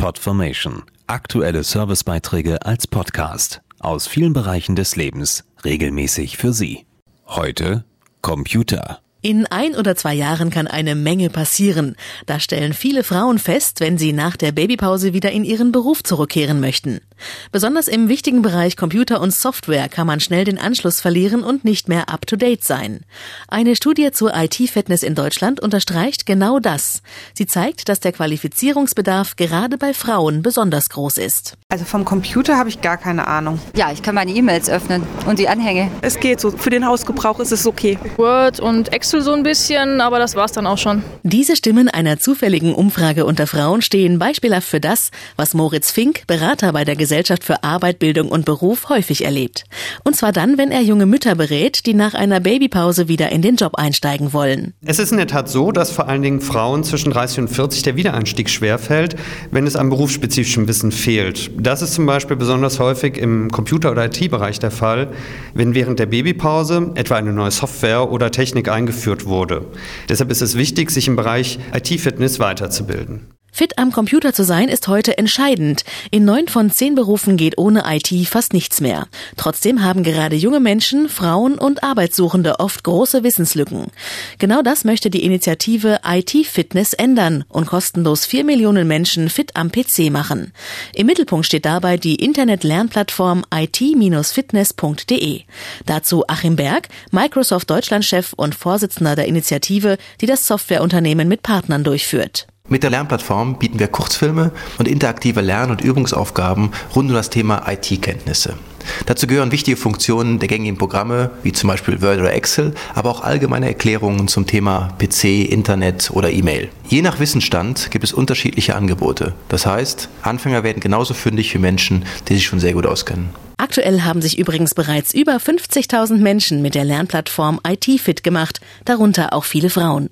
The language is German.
Podformation. Aktuelle Servicebeiträge als Podcast aus vielen Bereichen des Lebens regelmäßig für Sie. Heute Computer. In ein oder zwei Jahren kann eine Menge passieren. Da stellen viele Frauen fest, wenn sie nach der Babypause wieder in ihren Beruf zurückkehren möchten. Besonders im wichtigen Bereich Computer und Software kann man schnell den Anschluss verlieren und nicht mehr up-to-date sein. Eine Studie zur IT-Fitness in Deutschland unterstreicht genau das. Sie zeigt, dass der Qualifizierungsbedarf gerade bei Frauen besonders groß ist. Also vom Computer habe ich gar keine Ahnung. Ja, ich kann meine E-Mails öffnen und die Anhänge. Es geht so. Für den Hausgebrauch ist es okay. Word und Excel so ein bisschen, aber das war's dann auch schon. Diese Stimmen einer zufälligen Umfrage unter Frauen stehen beispielhaft für das, was Moritz Fink, Berater bei der Gesellschaft für Arbeit, Bildung und Beruf, häufig erlebt. Und zwar dann, wenn er junge Mütter berät, die nach einer Babypause wieder in den Job einsteigen wollen. Es ist in der Tat so, dass vor allen Dingen Frauen zwischen 30 und 40 der Wiedereinstieg schwerfällt, wenn es an berufsspezifischem Wissen fehlt. Das ist zum Beispiel besonders häufig im Computer- oder IT-Bereich der Fall, wenn während der Babypause etwa eine neue Software oder Technik eingeführt wurde. Deshalb ist es wichtig, sich im Bereich IT-Fitness weiterzubilden. Fit am Computer zu sein ist heute entscheidend. In neun von zehn Berufen geht ohne IT fast nichts mehr. Trotzdem haben gerade junge Menschen, Frauen und Arbeitssuchende oft große Wissenslücken. Genau das möchte die Initiative IT Fitness ändern und kostenlos vier Millionen Menschen fit am PC machen. Im Mittelpunkt steht dabei die Internet-Lernplattform it-fitness.de. Dazu Achim Berg, Microsoft Deutschlandchef und Vorsitzender der Initiative, die das Softwareunternehmen mit Partnern durchführt. Mit der Lernplattform bieten wir Kurzfilme und interaktive Lern- und Übungsaufgaben rund um das Thema IT-Kenntnisse. Dazu gehören wichtige Funktionen der gängigen Programme, wie zum Beispiel Word oder Excel, aber auch allgemeine Erklärungen zum Thema PC, Internet oder E-Mail. Je nach Wissensstand gibt es unterschiedliche Angebote. Das heißt, Anfänger werden genauso fündig wie Menschen, die sich schon sehr gut auskennen. Aktuell haben sich übrigens bereits über 50.000 Menschen mit der Lernplattform IT fit gemacht, darunter auch viele Frauen.